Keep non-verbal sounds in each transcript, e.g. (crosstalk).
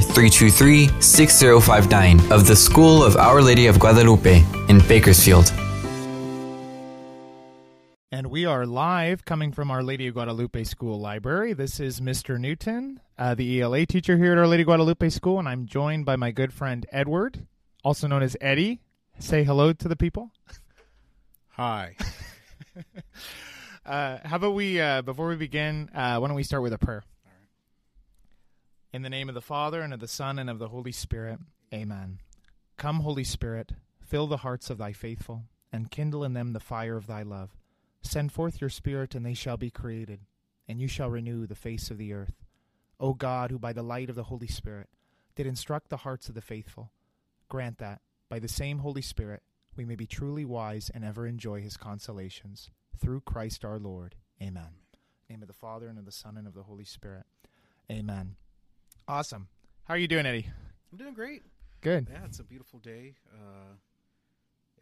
323 6059 of the School of Our Lady of Guadalupe in Bakersfield. And we are live coming from Our Lady of Guadalupe School Library. This is Mr. Newton, uh, the ELA teacher here at Our Lady of Guadalupe School, and I'm joined by my good friend Edward, also known as Eddie. Say hello to the people. Hi. (laughs) uh, how about we, uh, before we begin, uh, why don't we start with a prayer? In the name of the Father, and of the Son, and of the Holy Spirit. Amen. Come, Holy Spirit, fill the hearts of thy faithful, and kindle in them the fire of thy love. Send forth your Spirit, and they shall be created, and you shall renew the face of the earth. O God, who by the light of the Holy Spirit did instruct the hearts of the faithful, grant that, by the same Holy Spirit, we may be truly wise and ever enjoy his consolations. Through Christ our Lord. Amen. name of the Father, and of the Son, and of the Holy Spirit. Amen. Awesome. How are you doing, Eddie? I'm doing great. Good. Yeah, it's a beautiful day. Uh,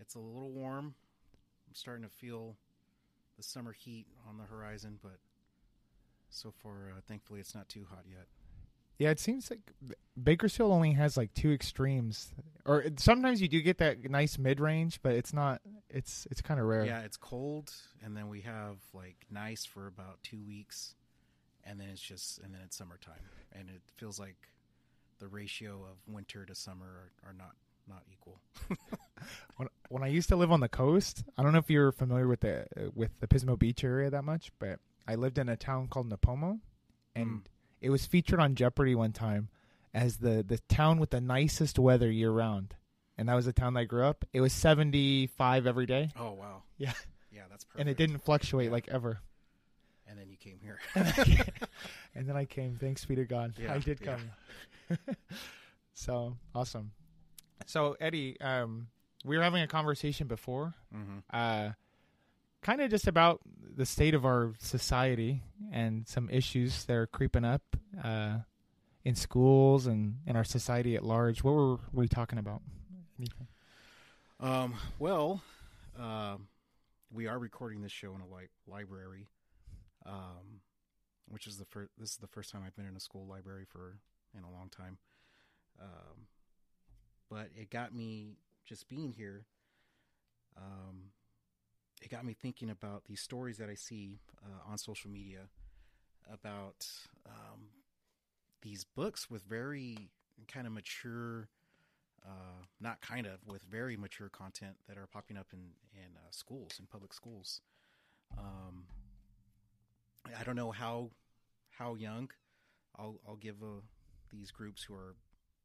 it's a little warm. I'm starting to feel the summer heat on the horizon, but so far, uh, thankfully, it's not too hot yet. Yeah, it seems like Bakersfield only has like two extremes, or sometimes you do get that nice mid range, but it's not. It's it's kind of rare. Yeah, it's cold, and then we have like nice for about two weeks, and then it's just and then it's summertime, and it feels like the ratio of winter to summer are, are not not equal. (laughs) when when I used to live on the coast, I don't know if you're familiar with the with the Pismo Beach area that much, but I lived in a town called Nipomo, and mm. it was featured on Jeopardy one time as the the town with the nicest weather year round. And that was the town that I grew up. It was 75 every day. Oh wow. Yeah. Yeah, that's perfect. And it didn't fluctuate yeah. like ever and then you came here. (laughs) and then I came. Thanks be to God. Yeah, I did come. Yeah. (laughs) so awesome. So Eddie, um, we were having a conversation before, mm-hmm. uh, kind of just about the state of our society and some issues that are creeping up uh, in schools and in our society at large. What were we talking about? Anything? Um, well, uh, we are recording this show in a li- library um, which is the first. This is the first time I've been in a school library for in a long time. Um, but it got me just being here. Um, it got me thinking about these stories that I see uh, on social media about um, these books with very kind of mature, uh, not kind of, with very mature content that are popping up in in uh, schools, in public schools. Um, I don't know how how young. I'll I'll give uh, these groups who are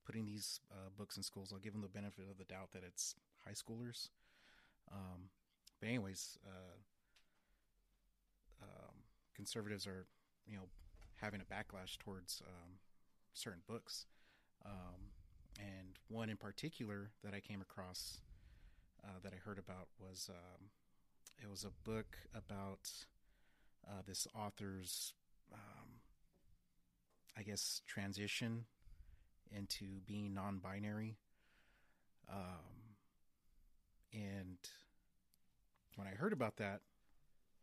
putting these uh, books in schools. I'll give them the benefit of the doubt that it's high schoolers. Um, but anyways, uh, um, conservatives are you know having a backlash towards um, certain books, um, and one in particular that I came across uh, that I heard about was um, it was a book about uh, this author's, um, I guess, transition into being non-binary. Um, and when I heard about that,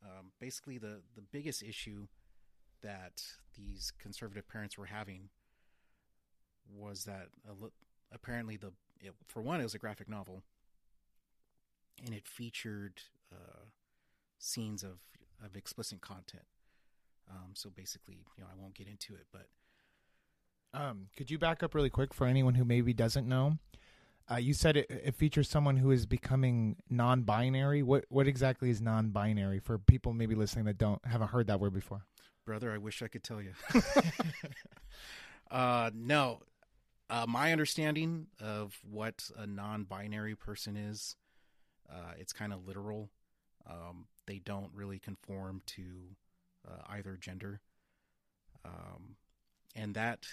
um, basically the the biggest issue that these conservative parents were having was that apparently the it, for one it was a graphic novel and it featured uh, scenes of of explicit content. Um, so basically, you know, I won't get into it, but um, could you back up really quick for anyone who maybe doesn't know? Uh, you said it, it, features someone who is becoming non-binary. What what exactly is non-binary for people maybe listening that don't haven't heard that word before? Brother, I wish I could tell you. (laughs) uh, no, uh, my understanding of what a non-binary person is, uh, it's kind of literal. Um, they don't really conform to uh, either gender. Um, and that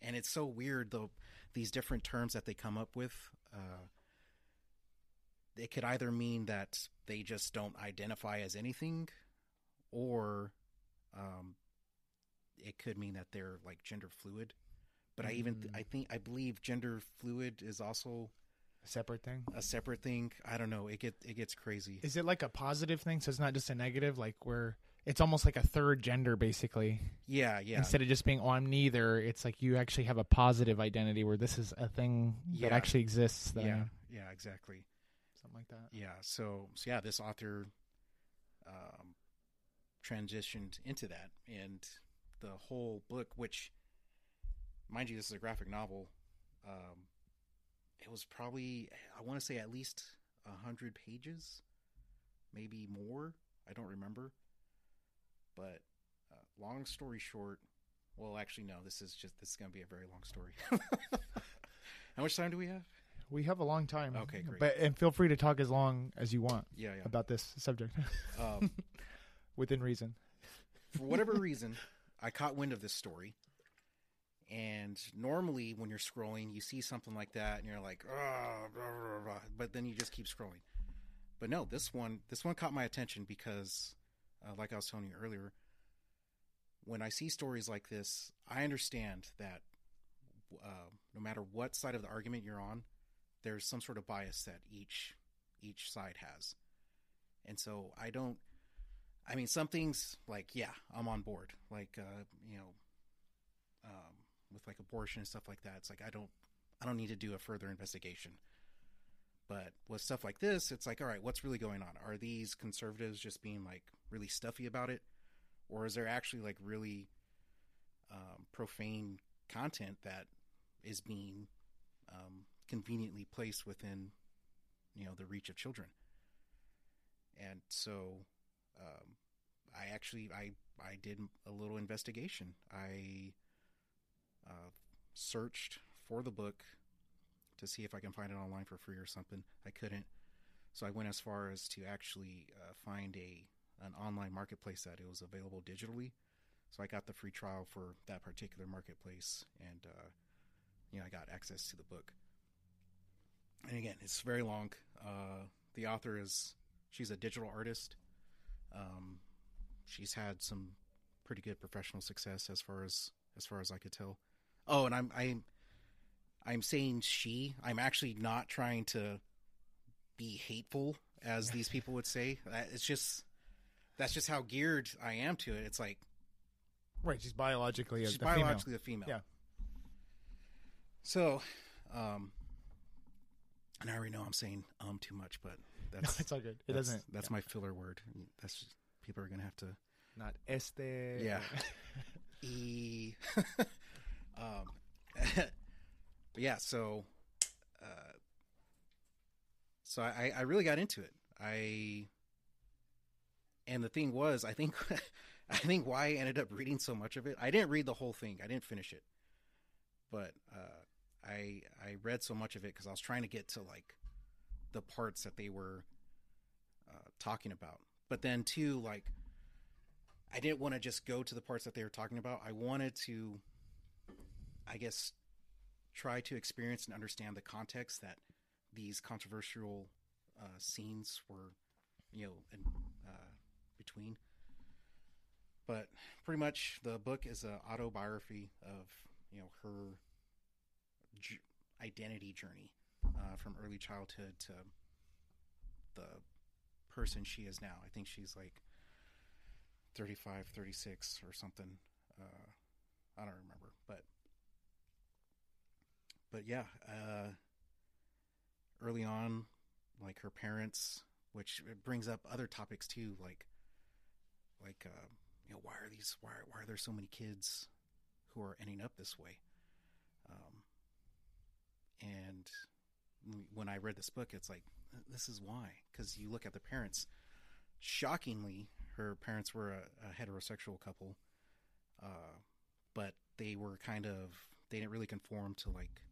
and it's so weird though these different terms that they come up with. Uh, it could either mean that they just don't identify as anything, or um, it could mean that they're like gender fluid. But I even Mm. I think I believe gender fluid is also A separate thing. a separate thing. I don't know. It get it gets crazy. Is it like a positive thing? So it's not just a negative, like where it's almost like a third gender, basically. Yeah, yeah. Instead of just being, oh, I'm neither. It's like you actually have a positive identity where this is a thing that Yeah. actually exists. That yeah, yeah, exactly. something like that. Yeah. So, so yeah, this author um, transitioned into that, and the whole book, which, mind you, this is a graphic novel. Um, it was probably I want to say at least a hundred pages, maybe more. I don't remember. But uh, long story short, well, actually, no. This is just this is going to be a very long story. (laughs) How much time do we have? We have a long time. Okay, great. But and feel free to talk as long as you want Yeah, yeah. about this subject Um, (laughs) within reason. for whatever reason, I caught wind of this story. And normally, when you're scrolling, you see something like that, and you're like, "Ah, blah, blah, blah," but then you just keep scrolling. But no, this one, this one caught my attention because, uh, like I was telling you earlier, when I see stories like this, I understand that uh, no matter what side of the argument you're on, there's some sort of bias that each each side has, and so I don't. I mean, some things like yeah, I'm on board. Like uh, you know, um, with like abortion and stuff like that. It's like I don't, I don't need to do a further investigation. But with stuff like this, it's like, all right, what's really going on? Are these conservatives just being like really stuffy about it, or is there actually like really um, profane content that is being um, conveniently placed within, you know, the reach of children? And so um, I actually I I did a little investigation. I uh, searched for the book to see if I can find it online for free or something. I couldn't, so I went as far as to actually uh, find a an online marketplace that it was available digitally. So I got the free trial for that particular marketplace, and uh, you know I got access to the book. And again, it's very long. Uh, the author is she's a digital artist. Um, she's had some pretty good professional success as far as as far as I could tell. Oh, and I'm I'm I'm saying she. I'm actually not trying to be hateful as these people would say. That- It's just that's just how geared I am to it. It's like Right. She's biologically a she's the female. biologically a female. Yeah. So, um, and I already know I'm saying um too much, but (laughs) No, that's it's all good. It that's, doesn't. That's my filler word. That's just, people are gonna have to not este. Yeah. (laughs) E. (laughs) um, (laughs) but yeah, so, uh, so I, I really got into it. I, and the thing was, I think, (laughs) I think why I ended up reading so much of it. I didn't read the whole thing. I didn't finish it, but uh, I I read so much of it because I was trying to get to like the parts that they were uh, talking about. But then too, like I didn't want to just go to the parts that they were talking about. I wanted to, I guess, try to experience and understand the context that these controversial uh, scenes were, you know, in, uh, between. But pretty much, the book is an autobiography of you know her j- identity journey uh, from early childhood to the person she is now. I think she's like 35, 36 or something. Uh, I don't remember, but but yeah, uh, early on, like her parents, which brings up other topics too, like like uh, you know why are these why why are there so many kids who are ending up this way? Um, and when I read this book, it's like this is why because you look at the parents. Shockingly, her parents were a, a heterosexual couple, uh, but they were kind of they didn't really conform to like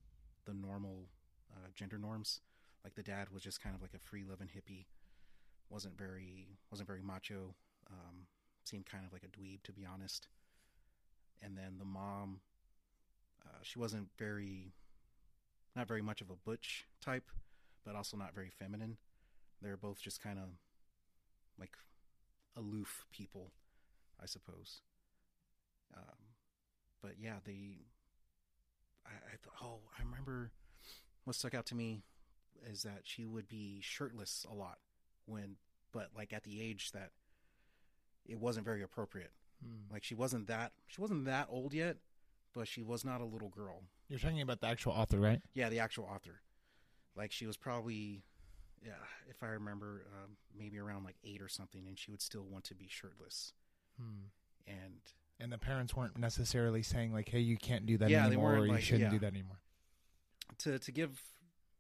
the normal uh, gender norms. Like the dad was just kind of like a free loving hippie, wasn't very wasn't very macho, um, seemed kind of like a dweeb to be honest. And then the mom uh, she wasn't very, not very much of a butch type, but also not very feminine. They're both just kind of like aloof people, I suppose. Um, but yeah, they. I, I thought, oh, I remember what stuck out to me is that she would be shirtless a lot when, but like at the age that it wasn't very appropriate. Hmm. Like she wasn't that she wasn't that old yet, but she was not a little girl. You're talking about the actual author, right? Yeah, the actual author. Like she was probably, yeah, if I remember, um, maybe around like eight or something, and she would still want to be shirtless. Hmm. And And the parents weren't necessarily saying like, "Hey, you can't do that Yeah, anymore, or you like- shouldn't yeah. do that anymore." to to give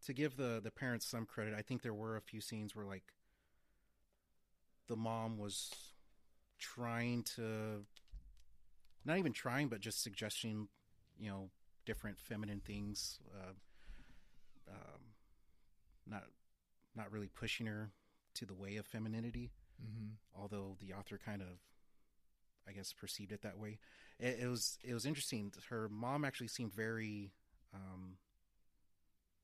to give the the parents some credit, I think there were a few scenes where like the mom was trying to not even trying, but just suggesting, you know, different feminine things. Uh, um, not not really pushing her to the way of femininity, Mm-hmm. although the author kind of, I guess, perceived it that way. It, it was it was interesting. Her mom actually seemed very, um,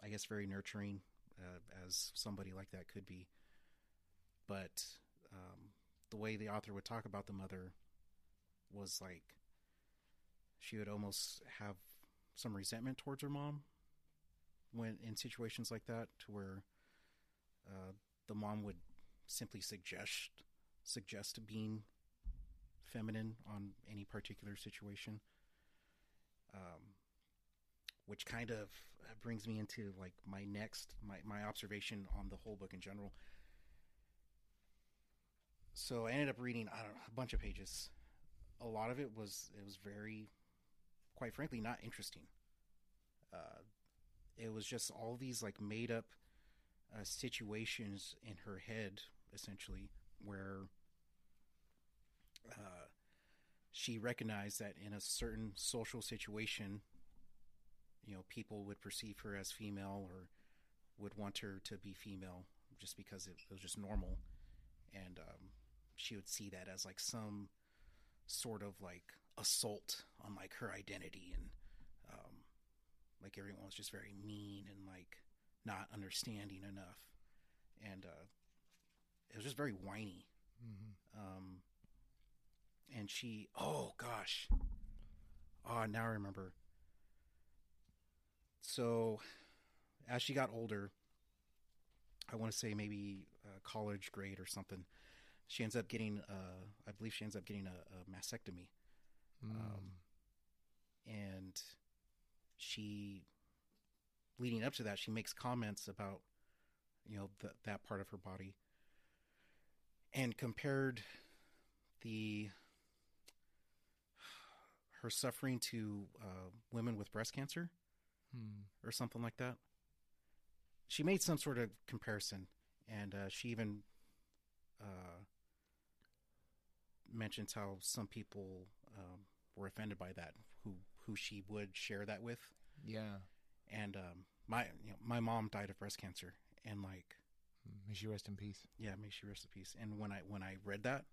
I guess, very nurturing, uh, as somebody like that could be. But um, the way the author would talk about the mother was like she would almost have some resentment towards her mom when in situations like that, to where uh, the mom would simply suggest suggest being feminine on any particular situation. Um, which kind of uh, brings me into like my next my, my observation on the whole book in general. So I ended up reading I don't know, a bunch of pages. A lot of it was it was very, quite frankly, not interesting. Uh, it was just all these like made up uh, situations in her head, essentially, where uh, she recognized that in a certain social situation, you know, people would perceive her as female or would want her to be female just because it, it was just normal, and um, she would see that as like some sort of like assault on like her identity and um, like everyone was just very mean and like not understanding enough. And uh, it was just very whiny. Mm-hmm. um, and she oh gosh. Oh now i remember. So as she got older i want to say maybe uh, college grade or something she ends up getting uh, i believe she ends up getting a, a mastectomy. Mm. um, and she leading up to that she makes comments about you know th- that part of her body. And compared the her suffering to uh, women with breast cancer Hmm. or something like that she made some sort of comparison and uh, she even uh, mentions how some people um, were offended by that who who she would share that with Yeah. and um, my you know, my mom died of breast cancer and like May she rest in peace. yeah may she rest in peace and when i when i read that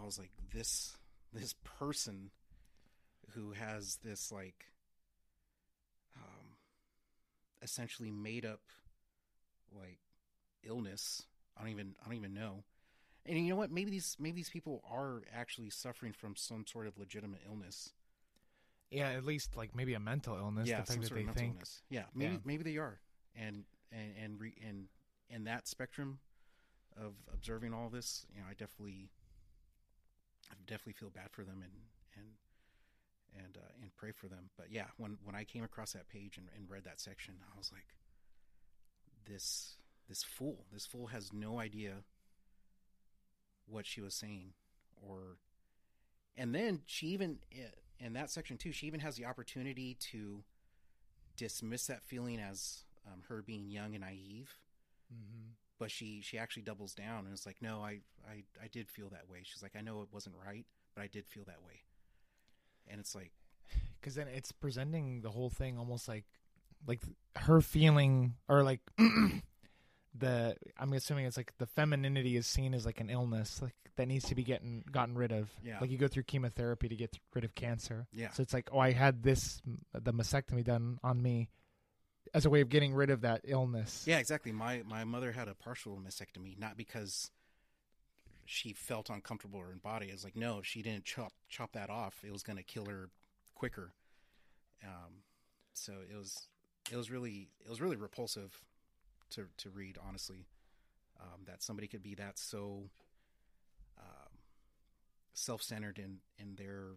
i was like this this person who has this like um essentially made up like illness i don't even i don't even know and you know what maybe these maybe these people are actually suffering from some sort of legitimate illness Yeah, at least like maybe a mental illness. yeah the some sort of mental think. illness yeah maybe Yeah. maybe they are and and and re, and in that spectrum of observing all this you know i definitely i definitely feel bad for them and and uh, and pray for them. But yeah when when i came across that page and, and read that section i was like this this fool this fool has no idea what she was saying or and then she even in that section too she even has the opportunity to dismiss that feeling as um, her being young and naive. Mm-hmm. but she she actually doubles down and is like no I, I i did feel that way. She's like i know it wasn't right but i did feel that way and it's like Because then it's presenting the whole thing almost like like her feeling or like (clears throat) the I'm assuming it's like the femininity is seen as like an illness like that needs to be getting gotten rid of. Yeah. Like you go through chemotherapy to get rid of cancer. Yeah. So it's like, oh, I had this the mastectomy done on me as a way of getting rid of that illness. Yeah, exactly. My my mother had a partial mastectomy, not because she felt uncomfortable in her body. It's like no, if she didn't chop chop that off, it was going to kill her quicker. Um, so it was it was really it was really repulsive to to read. Honestly, um, that somebody could be that so um, self centered in in their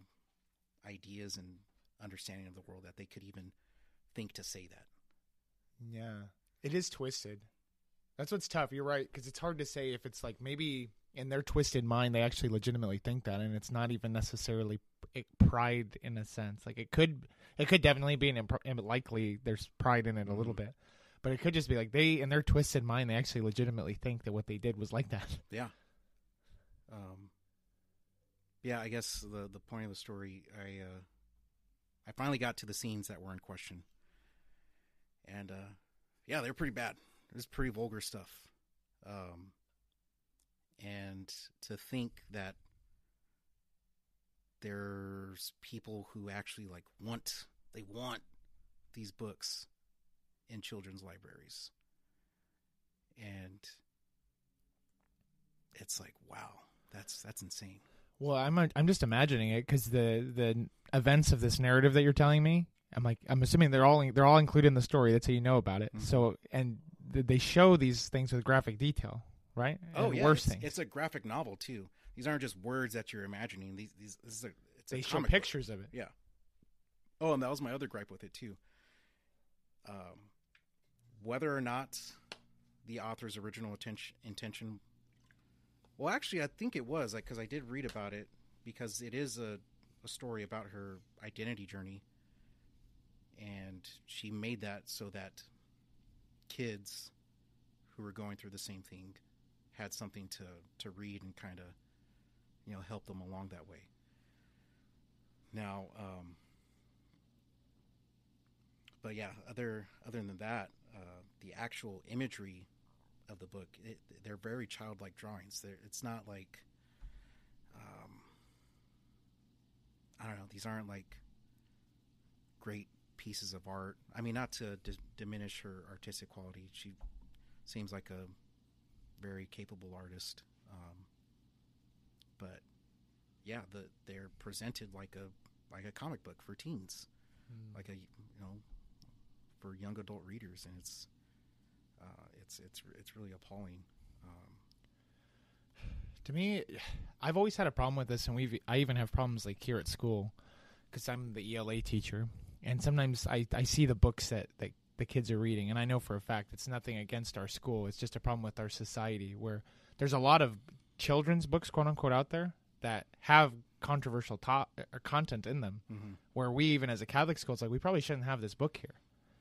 ideas and understanding of the world that they could even think to say that. Yeah. It is twisted. That's what's tough. You're right because it's hard to say if it's like maybe in their twisted mind they actually legitimately think that, and it's not even necessarily pride in a sense. Like it could, it could definitely be an imp- likely there's pride in it a little Mhm. bit, but it could just be like they in their twisted mind they actually legitimately think that what they did was like that. (laughs) Yeah. Um. Yeah, I guess the the point of the story, I uh, I finally got to the scenes that were in question, and uh, yeah, they're pretty bad. It was pretty vulgar stuff. Um. And to think that there's people who actually like want they want these books in children's libraries, and it's like wow that's that's insane Well, I'm I'm just imagining it because the the events of this narrative that you're telling me, I'm like I'm assuming they're all they're all included in the story. That's how you know about it. Mhm. So and they show these things with graphic detail, right? oh and yeah worse it's, things. it's a graphic novel too these aren't just words that you're imagining these these this is a it's a they show comic book. pictures of it. yeah oh and that was my other gripe with it too um whether or not the author's original intention intention well actually i think it was like because i did read about it because it is a, a story about her identity journey and she made that so that kids who were going through the same thing had something to to read and kind of you know help them along that way. Now um but yeah other other than that uh the actual imagery of the book it, they're very childlike drawings. They're, it's not like um i don't know these aren't like great pieces of art. I mean not to d- diminish her artistic quality. She seems like a very capable artist. Um but yeah the they're presented like a like a comic book for teens. Mm. like a you know for young adult readers. And it's uh, it's it's it's really appalling. Um, To me, I've always had a problem with this, and we've I even have problems like here at school because I'm the ELA teacher, and sometimes I I see the books that that the kids are reading, and I know for a fact it's nothing against our school. It's just a problem with our society where there's a lot of children's books, quote unquote, out there that have controversial to- or content in them. mm-hmm, Where we even as a Catholic school, it's like we probably shouldn't have this book here.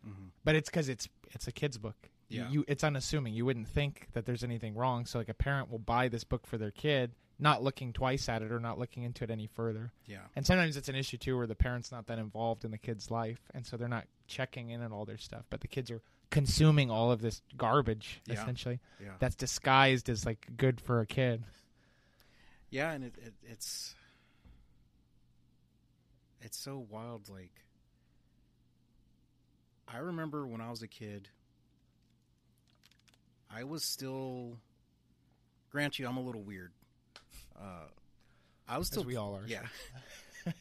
mm-hmm. But it's because it's it's a kid's book. You- Yeah. You, it's unassuming. You wouldn't think that there's anything wrong. So like a parent will buy this book for their kid, not looking twice at it or not looking into it any further. yeah And sometimes it's an issue too where the parent's not that involved in the kid's life, and so they're not checking in on all their stuff. But the kids are consuming all of this garbage Yeah. essentially yeah that's disguised as like good for a kid. yeah and it, it it's it's so wild like i remember when i was a kid i was still grant you i'm a little weird uh i was still As we all are. yeah. (laughs)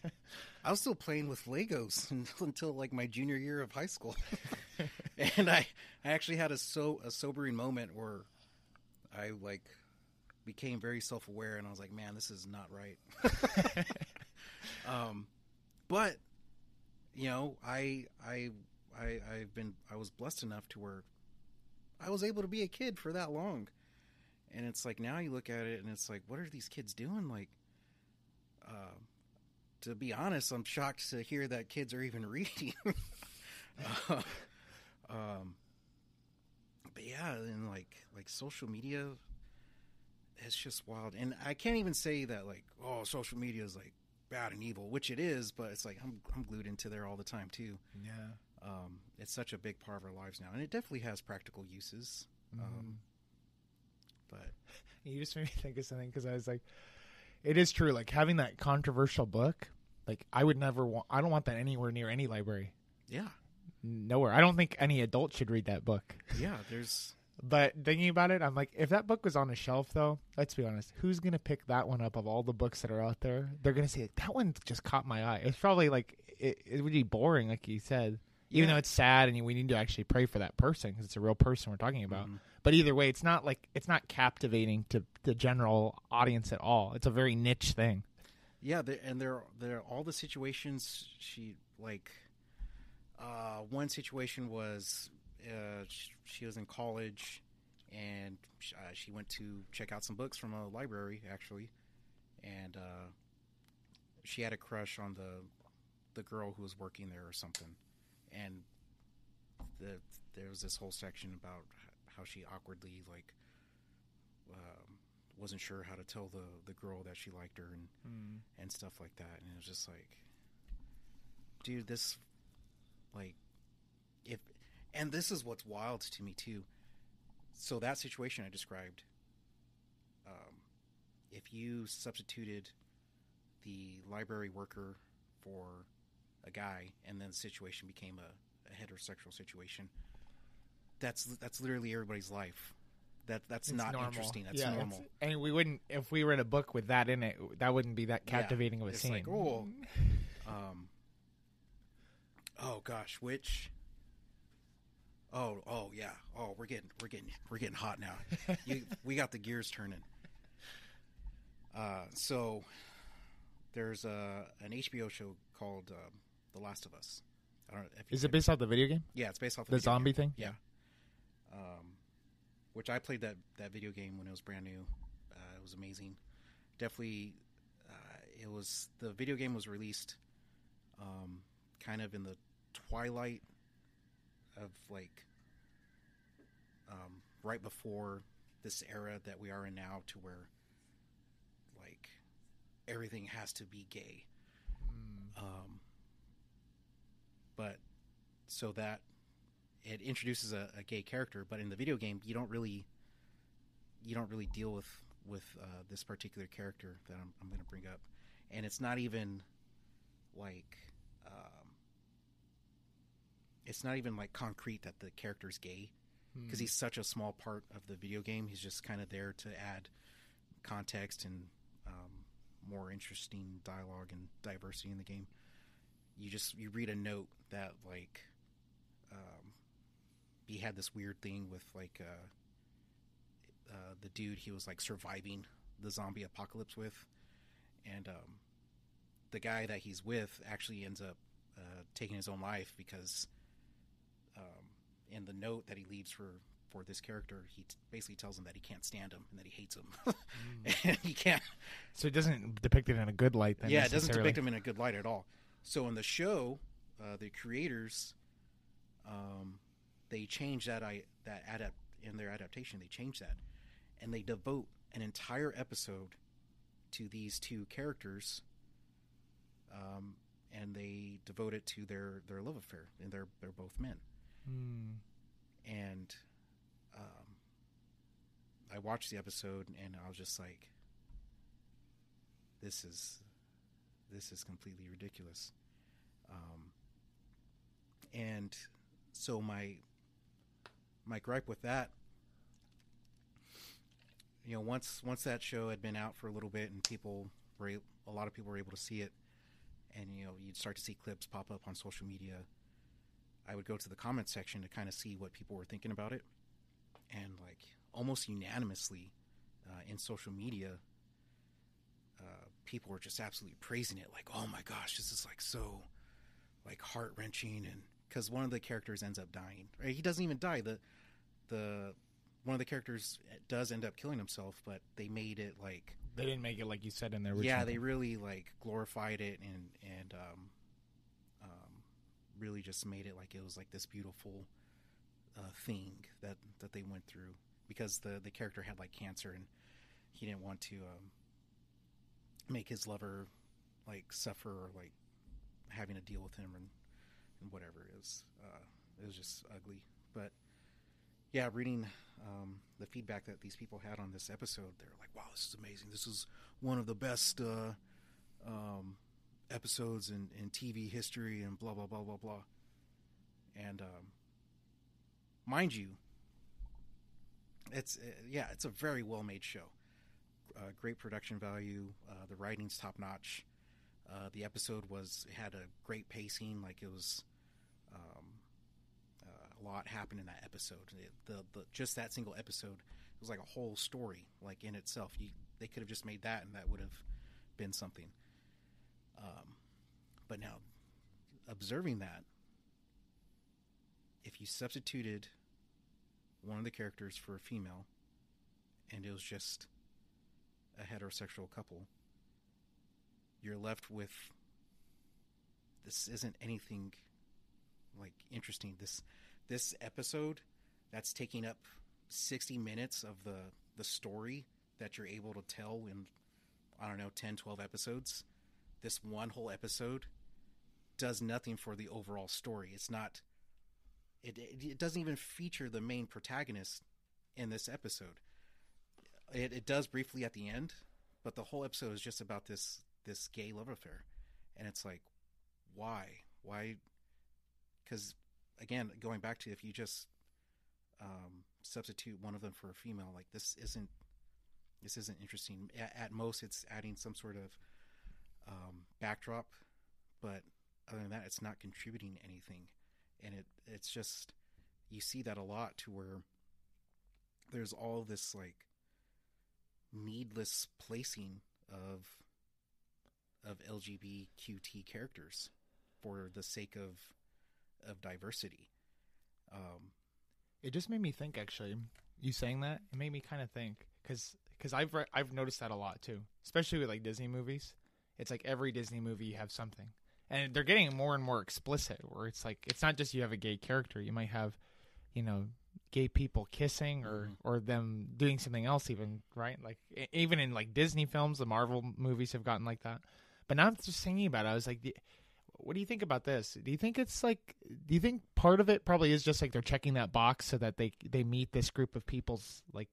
I was still playing with legos (laughs) until, until like my junior year of high school. (laughs) And i i actually had a so a sobering moment where i like became very self-aware and i was like man this is not right. Um but you know i i i i've been i was blessed enough to where i was able to be a kid for that long and it's like now you look at it and it's like what are these kids doing? Like uh, to be honest i'm shocked to hear that kids are even (laughs) reading. Uh, um but yeah and like like social media it's just wild. And i can't even say that like oh social media is like bad and evil which it is but it's like i'm, I'm glued into there all the time too. Yeah. um, it's such a big part of our lives now and it definitely has practical uses. Mm-hmm. Um, but You just made me think of something because I was like, it is true. Like having that controversial book, like I would never want. I don't want that anywhere near any library. yeah, Nowhere. I don't think any adult should read that book. (laughs) yeah, there's But thinking about it, I'm like, if that book was on a shelf, though, let's be honest, who's gonna pick that one up of all the books that are out there? They're gonna say that one just caught my eye. It's probably like it, it would be boring, like you said. Even Yeah. though it's sad and we need to actually pray for that person because it's a real person we're talking about. Mhm. But either way, it's not like it's not captivating to the general audience at all. It's a very niche thing. Yeah, there, and there, there, all the situations she like. Uh, one situation was uh, she, she was in college, and sh- uh, she went to check out some books from a library actually, and uh, she had a crush on the the girl who was working there or something, and the, there was this whole section about how she awkwardly like um, wasn't sure how to tell the the girl that she liked her and and stuff like that. And it was just like, dude, this, like, if, and this is what's wild to me too. So that situation I described, um, if you substituted the library worker for a guy, and then the situation became a, a heterosexual situation, that's that's literally everybody's life. That that's It's not normal. interesting. That's Yeah, normal. And we wouldn't if we read a book with that in it. That wouldn't be that Yeah, captivating of a it's scene. like, oh. (laughs) Um. Oh gosh, which? Oh, oh yeah. Oh, we're getting, we're getting, we're getting hot now. you, (laughs) we got the gears turning. Uh, so there's a an HBO show called um, The Last of Us. I don't know if Is it based off the video game? Yeah, it's based off The video game. zombie thing? Yeah. Um, which I played that that video game when it was brand new. Uh, it was amazing. Definitely, uh, it was the video game was released, um, kind of in the twilight of like, um, right before this era that we are in now, to where, like, everything has to be gay. Um, but so that it introduces a, a gay character, but in the video game, you don't really you don't really deal with with uh, this particular character that I'm, I'm going to bring up, and it's not even like um, it's not even like concrete that the character's gay because he's such a small part of the video game. He's just kind of there to add context and um, more interesting dialogue and diversity in the game. You just you read a note that like um, he had this weird thing with like uh, uh, the dude he was like surviving the zombie apocalypse with, and um, the guy that he's with actually ends up uh, taking his own life because um, in the note that he leaves for for this character, he t- basically tells him that he can't stand him and that he hates him, (laughs) and he can't So it doesn't depict it in a good light. Then yeah, it doesn't depict him in a good light at all. So in the show, uh, the creators, um, they change that I that adapt in their adaptation. They change that, and they devote an entire episode to these two characters. Um, and they devote it to their their love affair, and they're they're both men. Hmm. And um, I watched the episode, and I was just like, "This is this is completely ridiculous." Um, and so my my gripe with that, you know, once once that show had been out for a little bit, and people were a- lot of people were able to see it, and you know, you'd start to see clips pop up on social media. I would go to the comment section to kind of see what people were thinking about it, and like almost unanimously uh, in social media, uh, people were just absolutely praising it. Like, oh my gosh, this is like so like heart wrenching, and because one of the characters ends up dying. Right? He doesn't even die. The the one of the characters does end up killing himself, but they made it like They didn't make it like you said in the original. yeah, they really like glorified it and and um, um, really just made it like it was like this beautiful uh, thing that that they went through because the the character had like cancer and he didn't want to um, make his lover like suffer or like having to deal with him and, and whatever is. Uh, it was just ugly, but yeah, reading um, the feedback that these people had on this episode. They're like, "Wow, this is amazing! This is one of the best uh, um, episodes in, in TV history," and blah blah blah blah blah. And um, mind you, it's uh, yeah, it's a very well made show. Uh, great production value. Uh, the writing's top notch. Uh, the episode was had a great pacing. Like it was, um, uh, a lot happened in that episode. It, the, the just that single episode was like a whole story, like in itself. You they could have just made that, and that would have been something. Um, but now, observing that, if you substituted one of the characters for a female, and it was just a heterosexual couple, you're left with this isn't anything like interesting. This this episode that's taking up 60 minutes of the the story that you're able to tell in I don't know 10 12 episodes. This one whole episode does nothing for the overall story. It's not it, it, it doesn't even feature the main protagonist in this episode. It, it does briefly at the end, but the whole episode is just about this this gay love affair, and it's like, why, why? Because again, going back to if you just um, substitute one of them for a female, like this isn't this isn't interesting. At, at most, it's adding some sort of um, backdrop, but other than that, it's not contributing anything and it it's just you see that a lot to where there's all this like needless placing of of LGBTQT characters for the sake of of diversity. Um, it just made me think. Actually, you saying that it made me kind of think because because I've re- I've noticed that a lot too, especially with like Disney movies. It's like every Disney movie you have something and they're getting more and more explicit where it's like it's not just you have a gay character you might have you know gay people kissing or mm-hmm. or them doing something else even right like even in like disney films the marvel movies have gotten like that but now i'm just thinking about it i was like what do you think about this do you think it's like do you think part of it probably is just like they're checking that box so that they they meet this group of people's like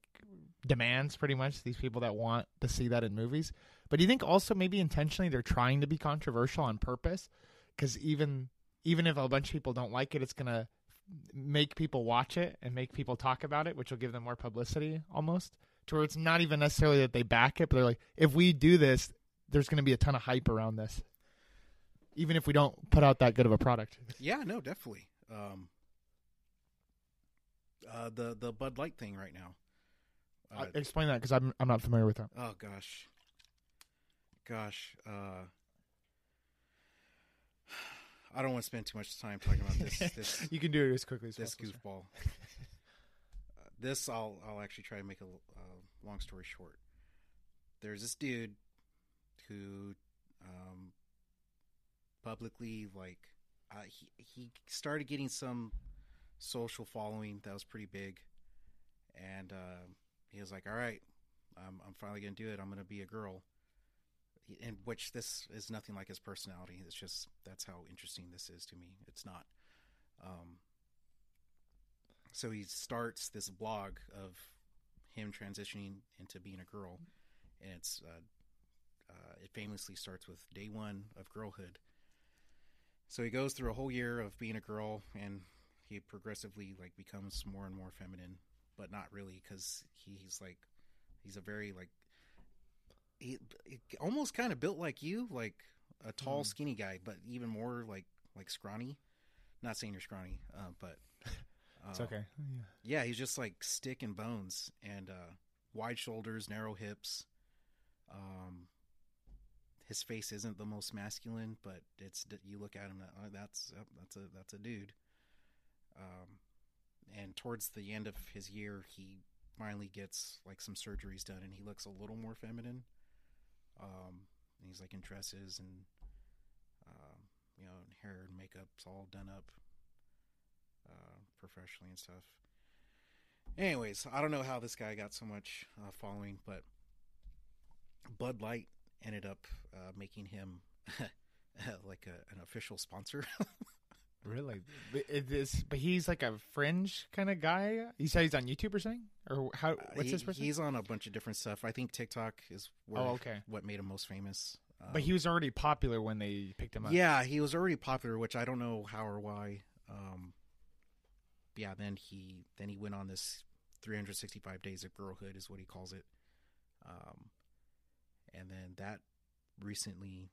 demands pretty much these people that want to see that in movies but do you think also maybe intentionally they're trying to be controversial on purpose? Because even even if a bunch of people don't like it, it's gonna make people watch it and make people talk about it, which will give them more publicity almost. To where it's not even necessarily that they back it, but they're like, if we do this, there's going to be a ton of hype around this, even if we don't put out that good of a product. Yeah, no, definitely. Um, uh, the the Bud Light thing right now. Uh, explain that because I'm I'm not familiar with that. Oh gosh, gosh, uh, I don't want to spend too much time talking about this. (laughs) this you can do it as quickly as this possible. goofball. (laughs) uh, this I'll I'll actually try to make a uh, long story short. There's this dude who um, publicly like uh, he he started getting some social following that was pretty big, and uh, he was like, "All right, I'm I'm finally gonna do it. I'm gonna be a girl." In which this is nothing like his personality. It's just that's how interesting this is to me. It's not. Um, so he starts this blog of him transitioning into being a girl, and it's uh, uh, it famously starts with day one of girlhood. So he goes through a whole year of being a girl, and he progressively like becomes more and more feminine, but not really because he's like he's a very like he, he almost kind of built like you, like a tall, mm. skinny guy, but even more like like scrawny. Not saying you're scrawny, uh, but (laughs) uh, it's okay. Yeah. yeah, he's just like stick and bones and uh, wide shoulders, narrow hips. Um, his face isn't the most masculine, but it's you look at him, oh, that's that's a that's a dude. Um, and towards the end of his year, he finally gets like some surgeries done, and he looks a little more feminine. Um, and he's like in dresses and, uh, you know, hair and makeup's all done up uh, professionally and stuff. Anyways, I don't know how this guy got so much uh, following, but Bud Light ended up uh, making him (laughs) like a, an official sponsor. (laughs) Really? But It is, but he's like a fringe kind of guy. You said he's on YouTube or something, or how? Uh, What's he- his person? He's on a bunch of different stuff. I think TikTok is where Oh, okay. what made him most famous. but Um, he was already popular when they picked him up. Yeah, he was already popular, which I don't know how or why. Um, yeah, then he then he went on this 365 days of girlhood is what he calls it. Um, and then that recently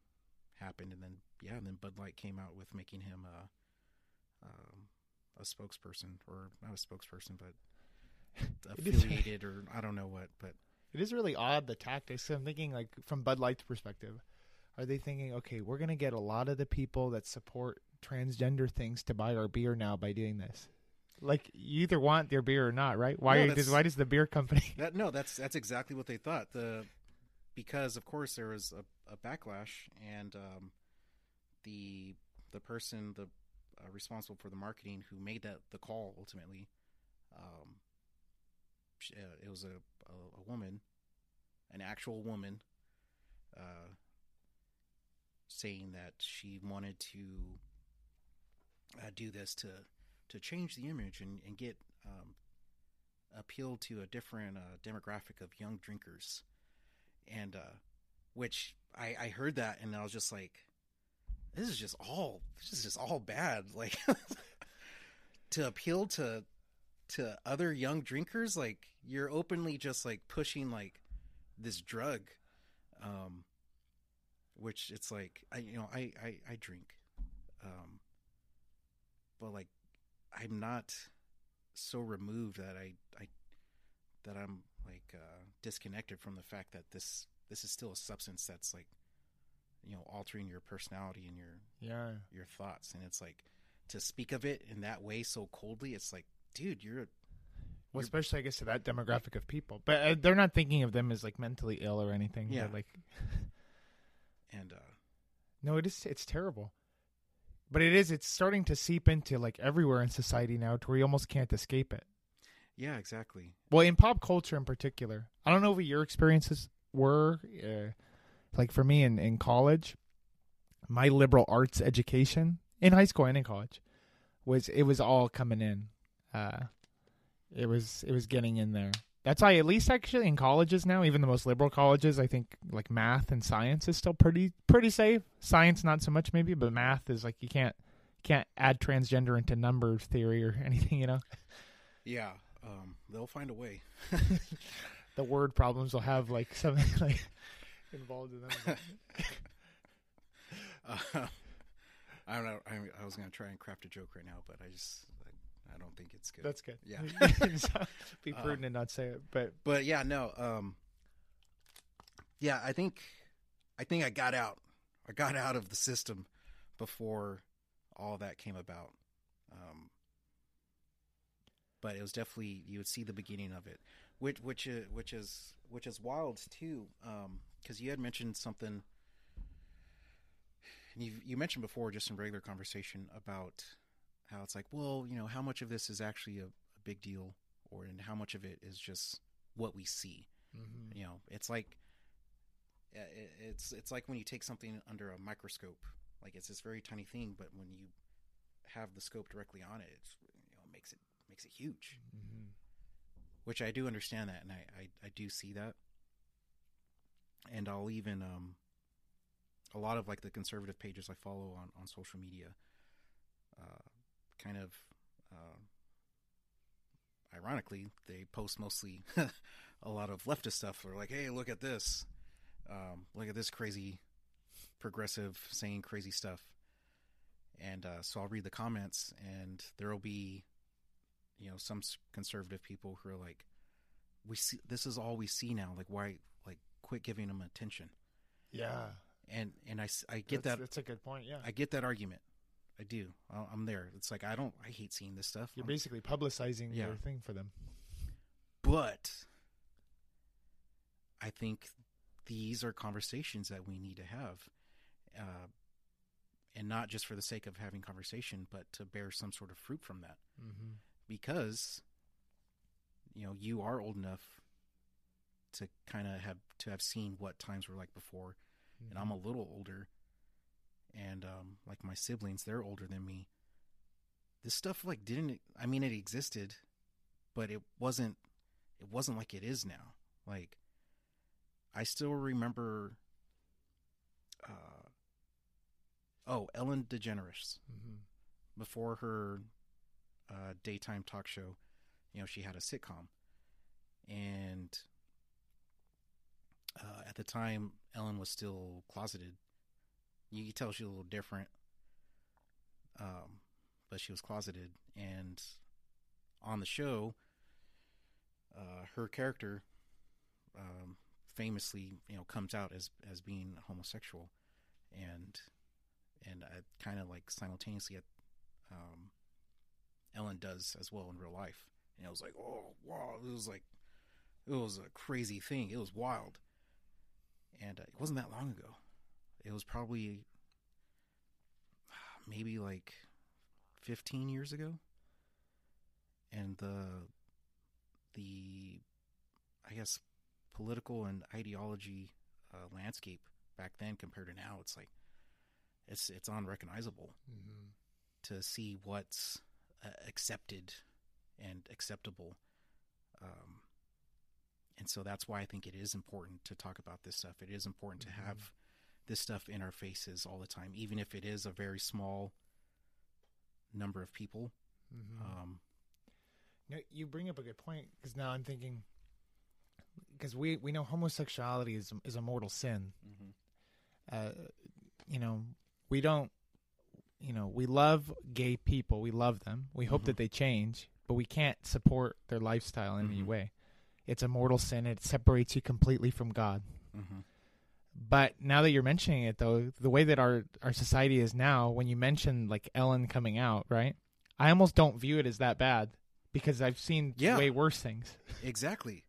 happened, and then yeah, and then Bud Light came out with making him a um, a spokesperson or not a spokesperson, but (laughs) affiliated or I don't know what, but It is really odd the tactics. I'm thinking like from Bud Light's perspective, are they thinking, okay, we're gonna get a lot of the people that support transgender things to buy our beer now by doing this? Like you either want their beer or not, right? Why No, does why does the beer company? That no, that's that's exactly what they thought. The because of course there was a, a backlash, and um, the the person the uh, responsible for the marketing who made that the call ultimately, um, she, uh, it was a, a a woman, an actual woman, uh, saying that she wanted to uh, do this to to change the image and, and get um, appeal to a different uh, demographic of young drinkers, and uh, which I, I heard that and I was just like, this is just all this is just all bad. Like (laughs) to appeal to to other young drinkers, like you're openly just like pushing like this drug, um, which it's like I you know I I, I drink, um, but like I'm not so removed that I, I that I'm like uh, disconnected from the fact that this this is still a substance that's like you know altering your personality and your Yeah. your thoughts and it's like to speak of it in that way so coldly it's like dude you're Well, You're- especially I guess to that demographic of people, but uh, they're not thinking of them as like mentally ill or anything. They're Yeah. like (laughs) and uh no, it is. It's terrible. But it is. It's starting to seep into like everywhere in society now, to where you almost can't escape it. yeah exactly Well, in pop culture in particular, I don't know what your experiences were. Uh, like for me in, in college, my liberal arts education in high school and in college was it was all coming in. Uh, it was it was getting in there. That's why at least actually in colleges now, even the most liberal colleges, I think like math and science is still pretty pretty safe. Science not so much maybe, but math is like you can't can't add transgender into number theory or (laughs) anything, you know. yeah um they'll find a way (laughs) the word problems will have like something (laughs) like involved in them. (laughs) uh, I don't know I, I was gonna try and craft a joke right now but I just I, I don't think it's good That's good. Yeah. (laughs) Be (laughs) Uh, prudent and not say it. But but yeah no um yeah i think i think i got out i got out of the system before all that came about um but it was definitely you would see the beginning of it which which is which is which is wild too um because you had mentioned something you you mentioned before just in regular conversation about how it's like well you know how much of this is actually a, a big deal or and how much of it is just what we see Mm-hmm. you know it's like it's it's like when you take something under a microscope like it's this very tiny thing but when you have the scope directly on it it's you know makes it makes it huge Mm-hmm. which i do understand that and i i, I do see that and i'll even um a lot of like the conservative pages i follow on on social media uh kind of uh ironically they post mostly (laughs) a lot of leftist stuff they're like hey look at this um look at this crazy progressive saying crazy stuff. And uh so i'll read the comments and there'll be you know some conservative people who are like we see this is all we see now. Like why quit giving them attention Yeah. and and i I get that's, that That's a good point. Yeah. i get that argument i do i'm there it's like i don't i hate seeing this stuff You're I'm- basically publicizing Yeah. your thing for them. but i think these are conversations that we need to have uh and not just for the sake of having conversation but to bear some sort of fruit from that Mm-hmm. because you know you are old enough to kind of have to have seen what times were like before. And I'm a little older and um like my siblings they're older than me. This stuff like didn't I mean it existed, but it wasn't it wasn't like it is now. Like I still remember uh oh, Ellen DeGeneres. Mm-hmm. before her uh, daytime talk show, you know, she had a sitcom, and uh, at the time, Ellen was still closeted. You could tell she was a little different, um, but she was closeted. And on the show, uh, her character um, famously, you know, comes out as as being homosexual, and and kind of like simultaneously at um, Ellen does as well in real life. And it was like, oh wow, it was like it was a crazy thing. It was wild, and uh, it wasn't that long ago. It was probably (sighs) maybe like fifteen years ago, and the the I guess political and ideology uh, landscape back then compared to now, it's like it's it's unrecognizable Mm-hmm. to see what's uh, accepted and acceptable. Um, and so that's why I think it is important to talk about this stuff. It is important Mhm. to have this stuff in our faces all the time, even if it is a very small number of people. Mm-hmm. Um, No, you bring up a good point because now I'm thinking because we we know homosexuality is is a mortal sin. Uh, you know, we don't. You know, we love gay people. We love them. We hope that they change, but we can't support their lifestyle in any Mhm. way. It's a mortal sin. It separates you completely from God. hmm But now that you're mentioning it, though, the way that our our society is now, when you mention like Ellen coming out, right? I almost don't view it as that bad because I've seen Yeah. way worse things. (laughs) Exactly,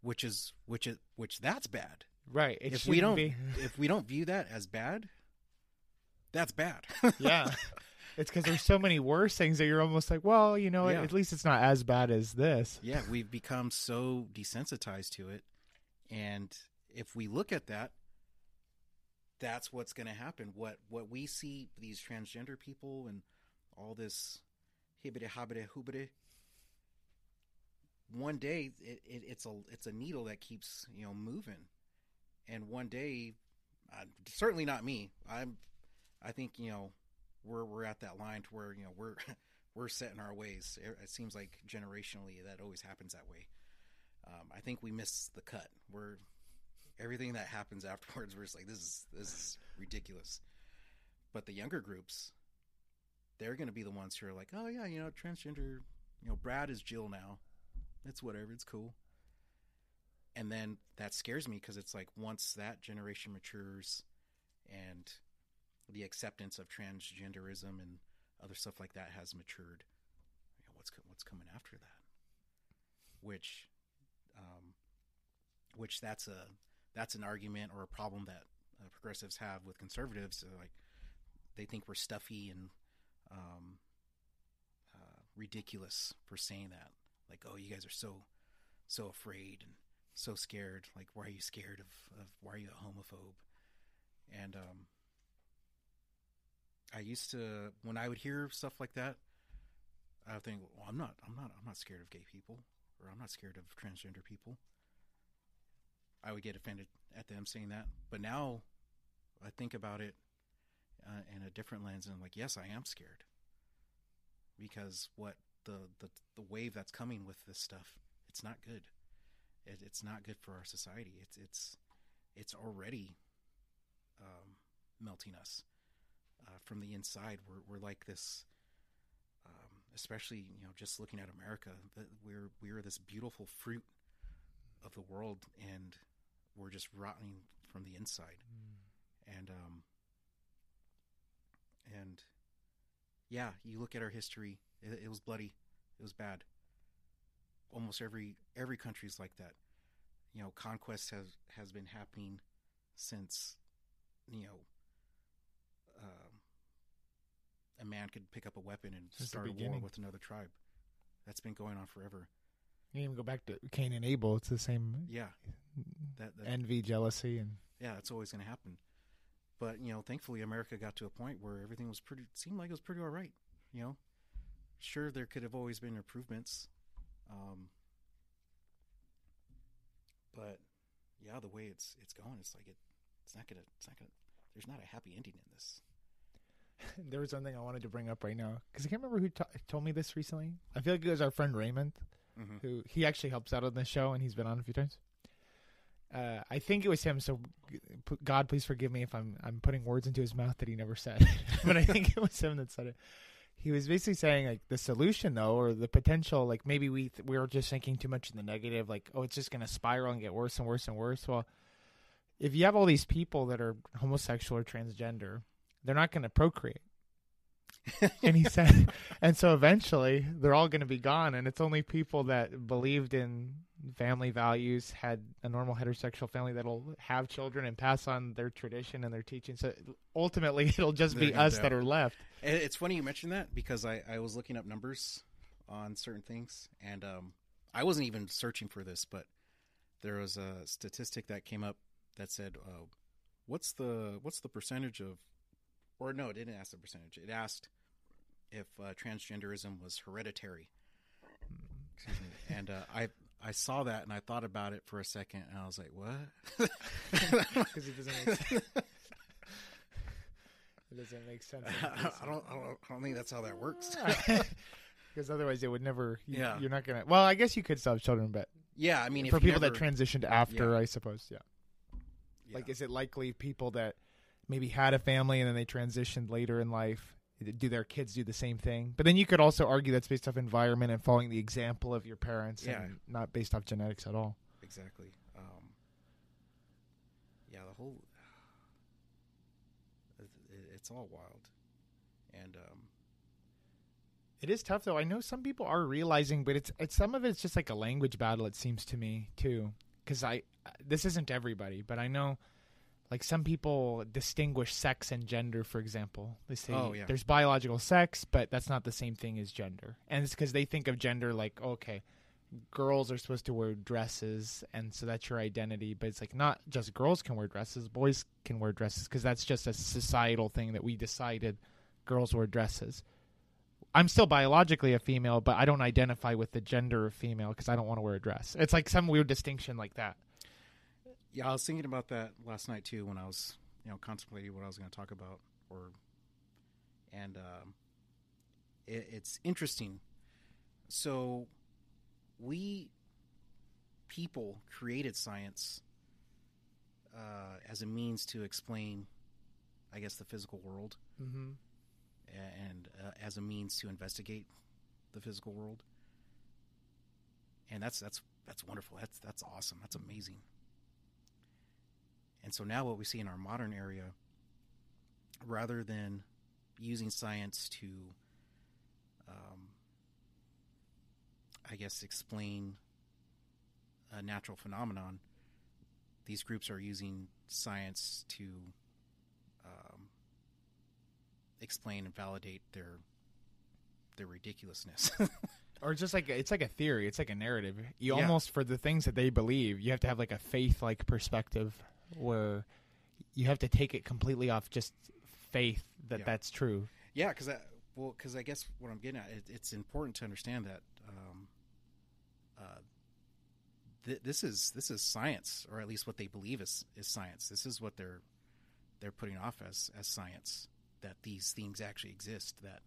which is which is which that's bad. Right. It if we don't (laughs) if we don't view that as bad, that's bad. yeah. (laughs) It's because there's so many worse things that you're almost like, well, you know, Yeah. at least it's not as bad as this. yeah, we've become so desensitized to it. And if we look at that, that's what's going to happen. What what we see these transgender people and all this hibbity hobbity hoobity. One day it, it, it's a it's a needle that keeps you know moving, and one day, uh, certainly not me. I'm I think you know we're we're at that line to where you know we're (laughs) we're set in our ways. It, it seems like generationally that always happens that way. Um, I think we miss the cut. We're everything that happens (laughs) afterwards. We're just like this is this is ridiculous. But the younger groups, they're going to be the ones who are like, oh yeah, you know, transgender. You know, Brad is Jill now. It's whatever. It's cool. And then that scares me because it's like once that generation matures, and the acceptance of transgenderism and other stuff like that has matured. You know, what's what's coming after that? Which, um, which that's a that's an argument or a problem that uh, progressives have with conservatives. Uh, like they think we're stuffy and um, uh, ridiculous for saying that. Like, oh, you guys are so so afraid and so scared. Like, why are you scared of, of why are you a homophobe? And um, I used to when I would hear stuff like that, I would think, well, I'm not, I'm not, I'm not scared of gay people, or I'm not scared of transgender people. I would get offended at them saying that, but now I think about it uh, in a different lens, and I'm like, yes, I am scared because what the the the wave that's coming with this stuff, it's not good. It, it's not good for our society. It's it's it's already um, melting us uh, from the inside. We're we're like this, um, especially you know just looking at America. That we're we're this beautiful fruit of the world, and we're just rotting from the inside. And um, and yeah, you look at our history. It, it was bloody. It was bad. Almost every every country's like that. You know, conquest has has been happening since you know um, a man could pick up a weapon and Since start a war with another tribe. That's been going on forever. You even go back to Cain and Abel. It's the same Yeah, that, that envy, jealousy, and yeah, it's always going to happen. But you know, thankfully, America got to a point where everything was pretty. Seemed like it was pretty all right. You know, sure there could have always been improvements. Um, but yeah, the way it's it's going, it's like it, it's not gonna, it's not gonna. There's not a happy ending in this. (laughs) there was something I wanted to bring up right now because I can't remember who t- told me this recently. I feel like it was our friend Raymond, Mm-hmm. who he actually helps out on this show, and he's been on a few times. Uh, I think it was him. So, God, please forgive me if I'm I'm putting words into his mouth that he never said. (laughs) but I think it was him that said it. He was basically saying like the solution though, or the potential, like maybe we th- we were just thinking too much in the negative, like oh, it's just gonna spiral and get worse and worse and worse. Well, if you have all these people that are homosexual or transgender, they're not going to procreate. and he said, (laughs) and so eventually they're all going to be gone, and it's only people that believed in family values, had a normal heterosexual family that'll have children and pass on their tradition and their teaching. So ultimately, (laughs) it'll just be They're gonna us die. that are left. It's funny you mentioned that because I, I was looking up numbers on certain things, and um, I wasn't even searching for this, but there was a statistic that came up that said, uh, "What's the what's the percentage of?" Or no, it didn't ask the percentage. It asked if uh, transgenderism was hereditary. Excuse me. And uh, I I saw that and I thought about it for a second, and I was like, "What?" (laughs) Because it doesn't make sense. it doesn't make sense. (laughs) I don't, I don't I don't think that's how that works. (laughs) Because otherwise, it would never. You, Yeah. You're not gonna. Well, I guess you could still have children, but Yeah, I mean, for people never- that transitioned after, Yeah. I suppose, yeah. yeah. Like, is it likely people that maybe had a family and then they transitioned later in life? Do their kids do the same thing? But then you could also argue that's based off environment and following the example of your parents, Yeah. and not based off genetics at all. exactly. Um, yeah, the whole (sighs) it's all wild, and um, It is tough though. I know some people are realizing, but it's it's some of it's just like a language battle. It seems to me too, because I this isn't everybody, but I know like some people distinguish sex and gender. For example, they say Oh, yeah. there's biological sex, but that's not the same thing as gender, and it's because they think of gender like okay, girls are supposed to wear dresses, and so that's your identity. But it's like not just girls can wear dresses; boys can wear dresses because that's just a societal thing that we decided girls wear dresses. I'm still biologically a female, but I don't identify with the gender of female because I don't want to wear a dress. It's like some weird distinction like that. Yeah, I was thinking about that last night too when I was you know contemplating what I was going to talk about, or and um, it, it's interesting. So we people created science uh, as a means to explain, I guess, the physical world. Mm-hmm. and uh, as a means to investigate the physical world. And that's that's that's wonderful. That's that's awesome. That's amazing. And so now what we see in our modern area, rather than using science to, um, I guess, explain a natural phenomenon, these groups are using science to um, explain and validate their their ridiculousness. (laughs) Or just like it's like a theory. It's like a narrative. You Yeah. almost for the things that they believe, you have to have like a faith like perspective where you have to take it completely off just faith that Yeah. that's true. yeah, because I well, because I guess what I'm getting at, it, it's important to understand that um, uh, th- this is this is science, or at least what they believe is is science. This is what they're they're putting off as as science. That these things actually exist. That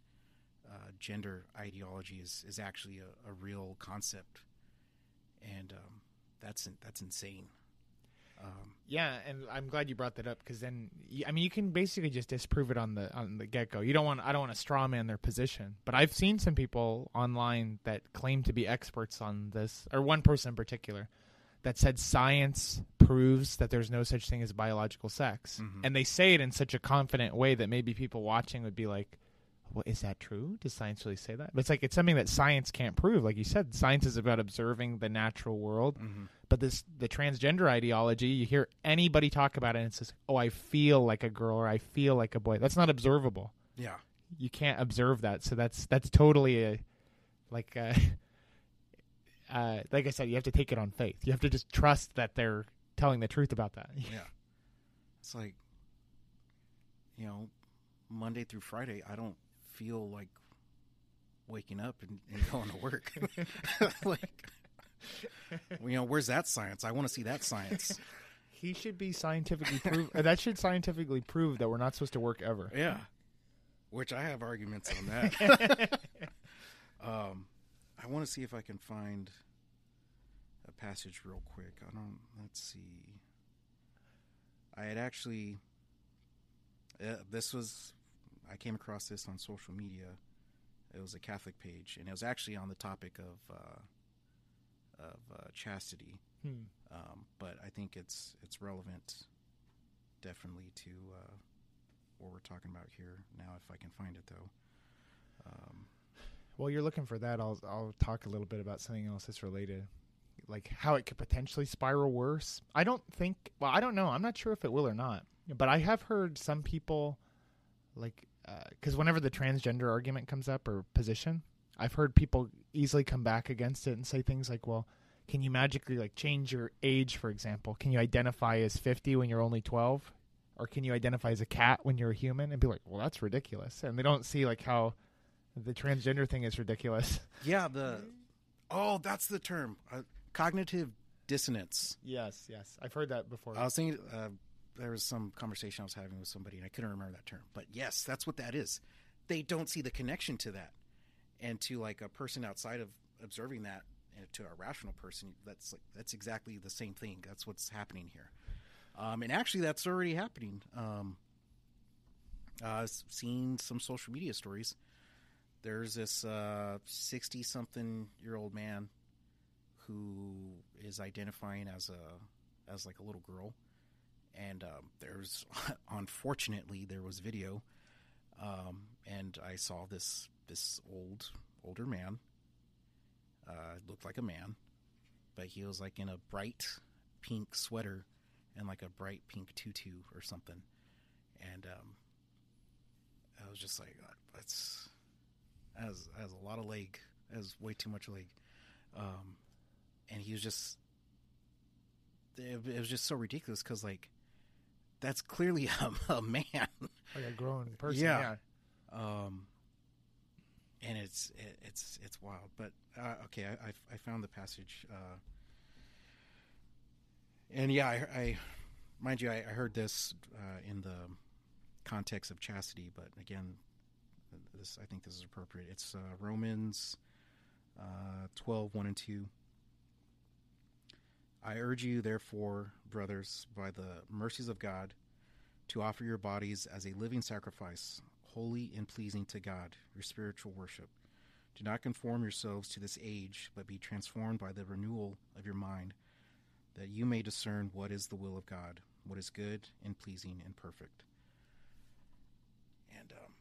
uh, gender ideology is is actually a, a real concept, and um, that's that's insane. Um, Yeah, and I'm glad you brought that up because then I mean you can basically just disprove it on the on the get go. You don't want I don't want to straw man their position, but I've seen some people online that claim to be experts on this, or one person in particular that said science proves that there's no such thing as biological sex, Mhm. and they say it in such a confident way that maybe people watching would be like. Well, is that true? Does science really say that? But it's like it's something that science can't prove. Like you said, science is about observing the natural world, mhm. but this the transgender ideology, you hear anybody talk about it and it says, "Oh, I feel like a girl or I feel like a boy." That's not observable. Yeah, You can't observe that. So that's that's totally a like a, (laughs) uh like I said, you have to take it on faith. You have to just trust that they're telling the truth about that. (laughs) Yeah. It's like, you know, Monday through Friday, I don't feel like waking up and, and (laughs) going to work. (laughs) like, you know, where's that science? I want to see that science. (laughs) He should be scientifically prove that should scientifically prove that we're not supposed to work ever. Yeah, which I have arguments on that. um, I want to see if I can find a passage real quick. I don't. Let's see. I had actually. Uh, this was. I came across this on social media. It was a Catholic page, and it was actually on the topic of uh, of uh, chastity. Hmm. Um, but I think it's it's relevant, definitely to uh, what we're talking about here now. If I can find it though. Um, While you're looking for that, I'll I'll talk a little bit about something else that's related, like how it could potentially spiral worse. I don't think. Well, I don't know. I'm not sure if it will or not. But I have heard some people, like, because whenever the transgender argument comes up or position, I've heard people easily come back against it and say things like, "Well, can you magically like change your age, for example? Can you identify as 50 when you're only 12?" Or can you identify as a cat when you're a human? And be like, well, that's ridiculous. And they don't see like how the transgender thing is ridiculous. (laughs) yeah, the oh, that's the term. Uh, cognitive dissonance. Yes, yes, I've heard that before. I was thinking uh, there was some conversation I was having with somebody, and I couldn't remember that term. But yes, that's what that is. They don't see the connection to that, and to like a person outside of observing that, and to a rational person, that's like that's exactly the same thing. That's what's happening here, um, and actually, that's already happening. Um, uh, I've seen some social media stories. There's this sixty-something year old man who is identifying as a as like a little girl and um, there's (laughs) unfortunately there was video um, and i saw this this old older man uh, looked like a man but he was like in a bright pink sweater and like a bright pink tutu or something. And um, i was just like that's has as a lot of leg as way too much leg. Um, and he was just it, it was just so ridiculous because like that's clearly (laughs) a, a man like a grown person. Yeah. Yeah. um and it's it, it's it's wild but uh, okay I, I I found the passage uh and yeah I, I mind you I, I heard this uh, in the context of chastity but again this I think this is appropriate it's uh, Romans uh, 12 1 and 2 I urge you, therefore, brothers, by the mercies of God, to offer your bodies as a living sacrifice, holy and pleasing to God, your spiritual worship. Do not conform yourselves to this age, but be transformed by the renewal of your mind, that you may discern what is the will of God, what is good and pleasing and perfect. And um,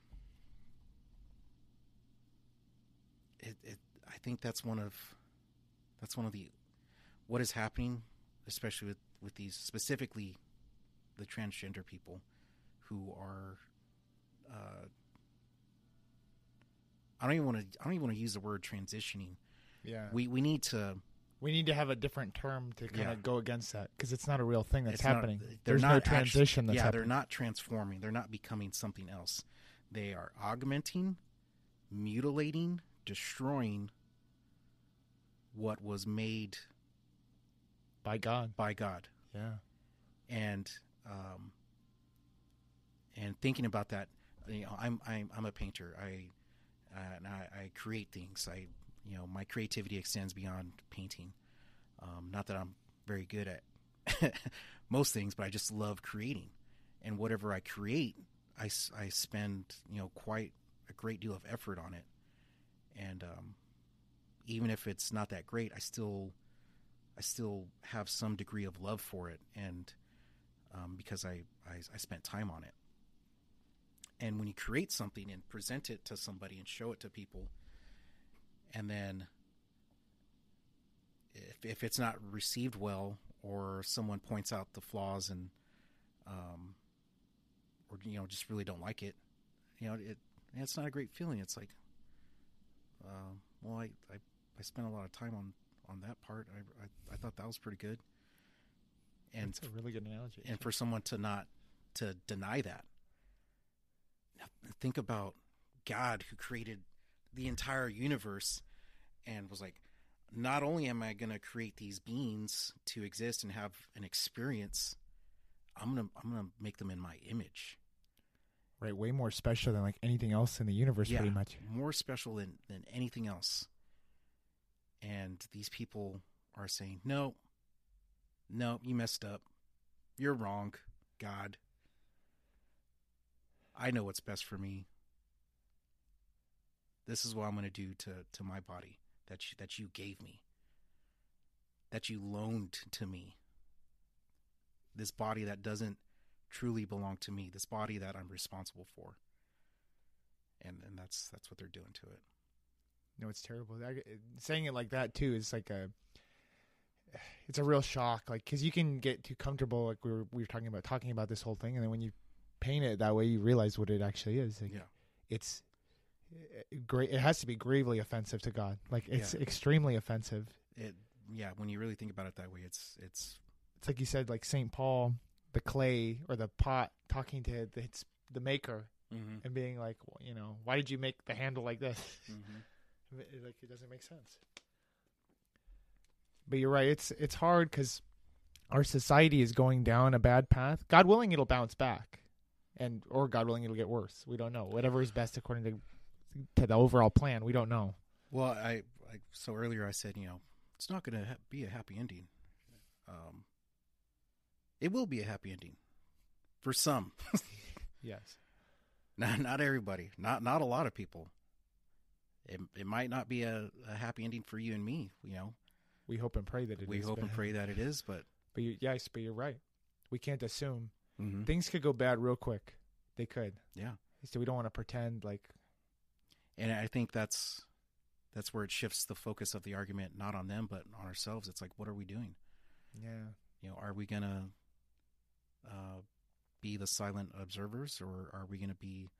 it, it, I think that's one of that's one of the what is happening, especially with, with these specifically the transgender people who are uh, I don't even want to I don't even want to use the word transitioning. Yeah. We we need to We need to have a different term to kind Yeah. of go against that because it's not a real thing that's it's not- happening. they're There's no not transition that's yeah, happening. they're not transforming. They're not becoming something else. They are augmenting, mutilating, destroying what was made by God. by God. Yeah. and um, and thinking about that, you know, I'm I'm I'm a painter. I uh, and I, I create things. I you know my creativity extends beyond painting. Um, not that I'm very good at (laughs) most things, but I just love creating. And whatever I create, I, I spend you know quite a great deal of effort on it. And um, even if it's not that great, I still I still have some degree of love for it, and um, because I, I I spent time on it. And when you create something and present it to somebody and show it to people, and then if if it's not received well, or someone points out the flaws and um, or you know just really don't like it, you know it it's not a great feeling. It's like, uh, well, I, I I spent a lot of time on on that part. I, I, I thought that was pretty good. And That's a really good analogy. and for someone to not to deny that. Now, think about God who created the entire universe and was like, not only am I going to create these beings to exist and have an experience, I'm gonna I'm gonna make them in my image. Right, way more special than like anything else in the universe, yeah, pretty much. more special than than anything else. And these people are saying, no, no, you messed up. You're wrong, God. I know what's best for me. This is what I'm going to do to to my body that you, that you gave me. That you loaned to me. This body that doesn't truly belong to me. This body that I'm responsible for. And and that's that's what they're doing to it. No, it's terrible. I, saying it like that too is like a, it's a real shock. Like, because you can get too comfortable, like we were we were talking about talking about this whole thing, and then when you paint it that way, you realize what it actually is. Like, Yeah. it's uh, great. It has to be gravely offensive to God. Like, it's Yeah. extremely offensive. It yeah, when you really think about it that way, it's it's It's like you said, like Saint Paul, the clay or the pot, talking to the, it's the maker mm-hmm. and being like, well, you know, why did you make the handle like this? Mm-hmm. Like it doesn't make sense. But you're right. It's it's hard because our society is going down a bad path. God willing, it'll bounce back, and or God willing, it'll get worse. We don't know. Whatever is best according to to the overall plan, we don't know. Well, I, I so earlier I said you know it's not going to ha- be a happy ending. Um, it will be a happy ending for some, (laughs) Yes. not not everybody, not not a lot of people. It it might not be a, a happy ending for you and me. You know, We hope and pray that it is. we hope but, and pray that it is, but (laughs) But you, yes, but you're right. We can't assume Mhm. things could go bad real quick. They could. yeah. So we don't want to pretend like And I think that's that's where it shifts the focus of the argument, not on them, but on ourselves. It's like, what are we doing? yeah. You know, are we gonna uh, be the silent observers, or are we gonna be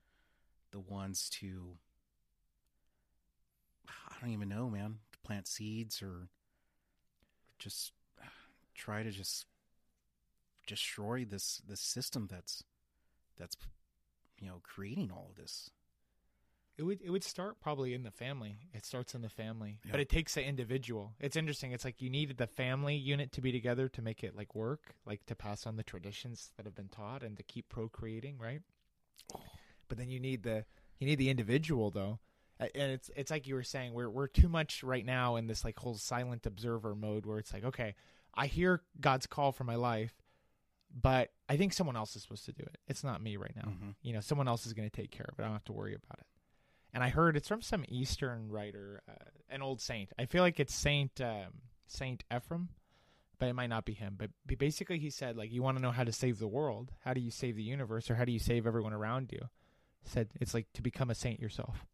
the ones to? I don't even know, man. To plant seeds or just (sighs) try to just destroy this this system that's that's you know creating all of this. It would it would start probably in the family. It starts in the family, Yeah. but it takes the individual. It's interesting. It's like you needed the family unit to be together to make it like work, like to pass on the traditions that have been taught and to keep procreating, right? Oh. But then you need the you need the individual though, and it's it's like you were saying we're we're too much right now in this like whole silent observer mode where it's like okay, I hear God's call for my life, but I think someone else is supposed to do it. It's not me right now. Mhm. you know someone else is going to take care of it. I don't have to worry about it. And i heard it's from some eastern writer uh, an old saint. I feel like it's saint um, saint ephraim but it might not be him. But basically he said like you want to know how to save the world? How do you save the universe? Or how do you save everyone around you? Said it's like to become a saint yourself.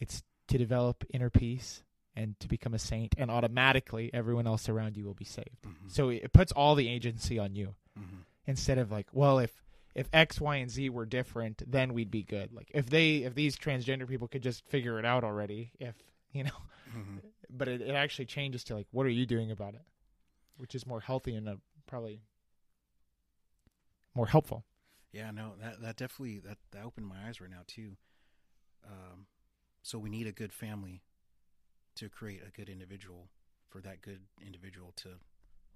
It's to develop inner peace and to become a saint and automatically everyone else around you will be saved Mhm. so it puts all the agency on you Mhm. instead of like, well, if if X, Y, and Z were different, then we'd be good. Like if they if these transgender people could just figure it out already, if (laughs) you know, Mhm. but it, it actually changes to like, what are you doing about it? Which is more healthy and uh, probably more helpful. Yeah, no, that that definitely that that opened my eyes right now too. Um, so we need a good family to create a good individual for that good individual to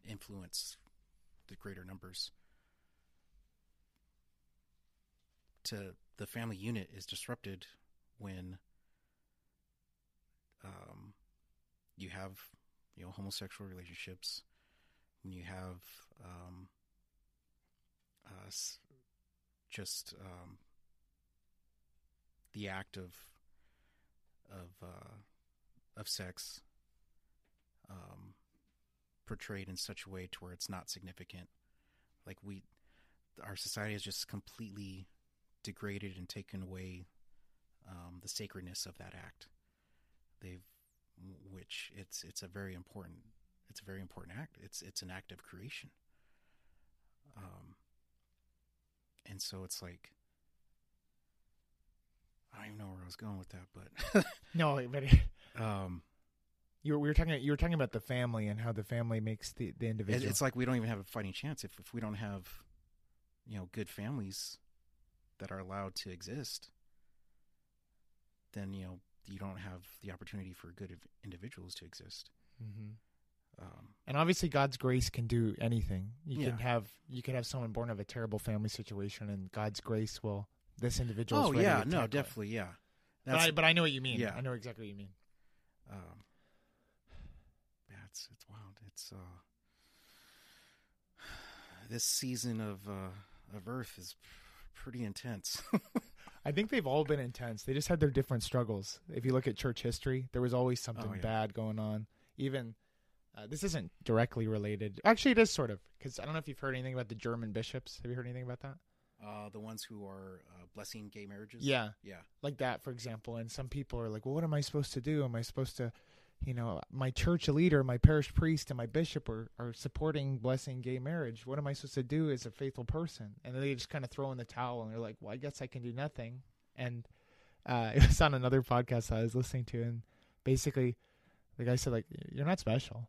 influence the greater numbers. To the family unit is disrupted when um, you have you know homosexual relationships, when you have um, uh, just um, the act of of uh, of sex um, portrayed in such a way to where it's not significant. Like we, our society has just completely degraded and taken away um, the sacredness of that act. They've, which it's it's a very important it's a very important act. It's it's an act of creation. Um, and so it's like I don't even know where I was going with that, but (laughs) No, but (laughs) um, you were, we were talking you were talking about the family and how the family makes the the individual. it's like we don't even have a fighting chance if if we don't have you know good families that are allowed to exist. then you know you don't have the opportunity for good individuals to exist. Mm-hmm. Um, And obviously, God's grace can do anything. You Yeah. can have you could have someone born of a terrible family situation, and God's grace will this individual. oh ready yeah, to no, definitely, yeah. But I, but I know what you mean. Yeah. I know exactly what you mean. um, yeah, it's it's wild. It's uh, this season of uh, of Earth is pretty intense. (laughs) I think they've all been intense. They just had their different struggles. If you look at church history, there was always something Oh, yeah. bad going on. Even uh, this isn't directly related. Actually, it is sort of because I don't know if you've heard anything about the German bishops. Have you heard anything about that? Uh, the ones who are uh, blessing gay marriages. Yeah. yeah, like that, for example. And some people are like, well, what am I supposed to do? Am I supposed to, you know, my church leader, my parish priest, and my bishop are, are supporting blessing gay marriage. What am I supposed to do as a faithful person? And they just kind of throw in the towel and they're like, well, I guess I can do nothing. And uh, (laughs) it was on another podcast I was listening to. And basically, the guy said, like, you're not special.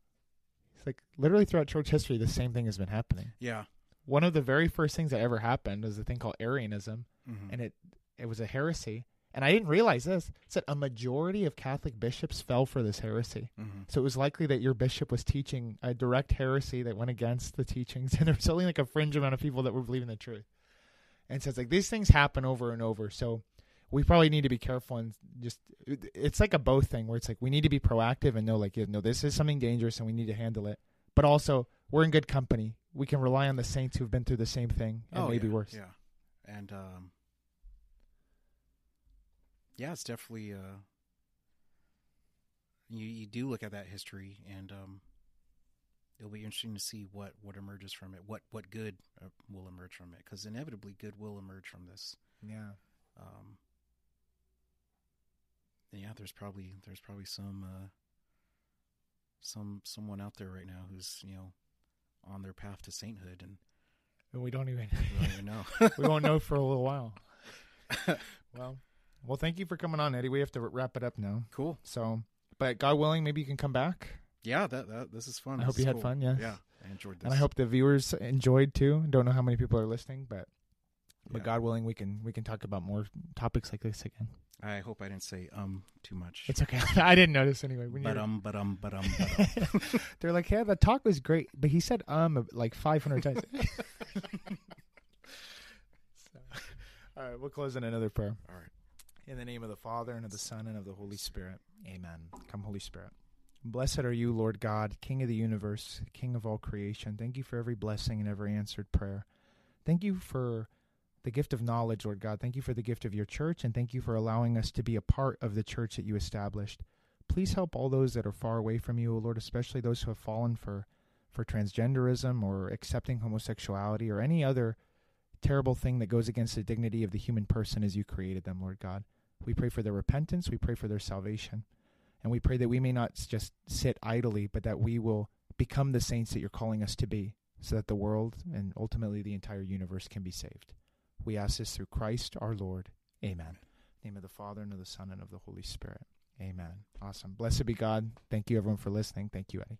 It's like literally throughout church history, the same thing has been happening. yeah. One of the very first things that ever happened was a thing called Arianism Mhm. and it it was a heresy. And I didn't realize this. It said a majority of Catholic bishops fell for this heresy. Mhm. So it was likely that your bishop was teaching a direct heresy that went against the teachings, (laughs) and there was only like a fringe amount of people that were believing the truth. And so it's like these things happen over and over. So we probably need to be careful and just it's like a both thing where it's like we need to be proactive and know like you know this is something dangerous and we need to handle it. But also we're in good company. We can rely on the saints who've been through the same thing and oh, maybe yeah, worse. Yeah, and um, yeah, it's definitely uh, you you do look at that history, and um, it'll be interesting to see what what emerges from it. What what good uh, will emerge from it? Because inevitably, good will emerge from this. Yeah. Um, yeah, there's probably there's probably some uh, some someone out there right now who's you know on their path to sainthood, and And we don't even we don't even know. (laughs) we won't know for a little while. (laughs) Well, well, thank you for coming on, Eddie. We have to wrap it up now. cool. So, but God willing, maybe you can come back, Yeah, that, that this is fun. I hope you is had fun, yes. Yeah, I enjoyed this. and I hope the viewers enjoyed too. Don't know how many people are listening, but but Yeah. God willing, we can we can talk about more topics like this again. I hope I didn't say um too much. It's okay. (laughs) I didn't notice anyway. When but um, but um, but um, but (laughs) um. (laughs) They're like, yeah, the talk was great, but he said um like 500 times. so, all right, we'll close in another prayer. All right. In the name of the Father, and of the Son, and of the Holy Spirit. Amen. Come, Holy Spirit. Blessed are you, Lord God, King of the universe, King of all creation. Thank you for every blessing and every answered prayer. Thank you for the gift of knowledge, Lord God. Thank you for the gift of your church, and thank you for allowing us to be a part of the church that you established. Please help all those that are far away from you, O Lord, especially those who have fallen for, for transgenderism or accepting homosexuality or any other terrible thing that goes against the dignity of the human person as you created them, Lord God. We pray for their repentance. We pray for their salvation. And we pray that we may not just sit idly, but that we will become the saints that you're calling us to be, so that the world and ultimately the entire universe can be saved. We ask this through Christ our Lord. Amen. In the name of the Father, and of the Son, and of the Holy Spirit. Amen. Awesome. Blessed be God. Thank you, everyone, for listening. Thank you, Eddie.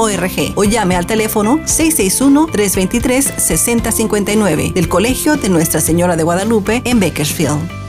o llame al teléfono 661-323-6059 del Colegio de Nuestra Señora de Guadalupe en Bakersfield.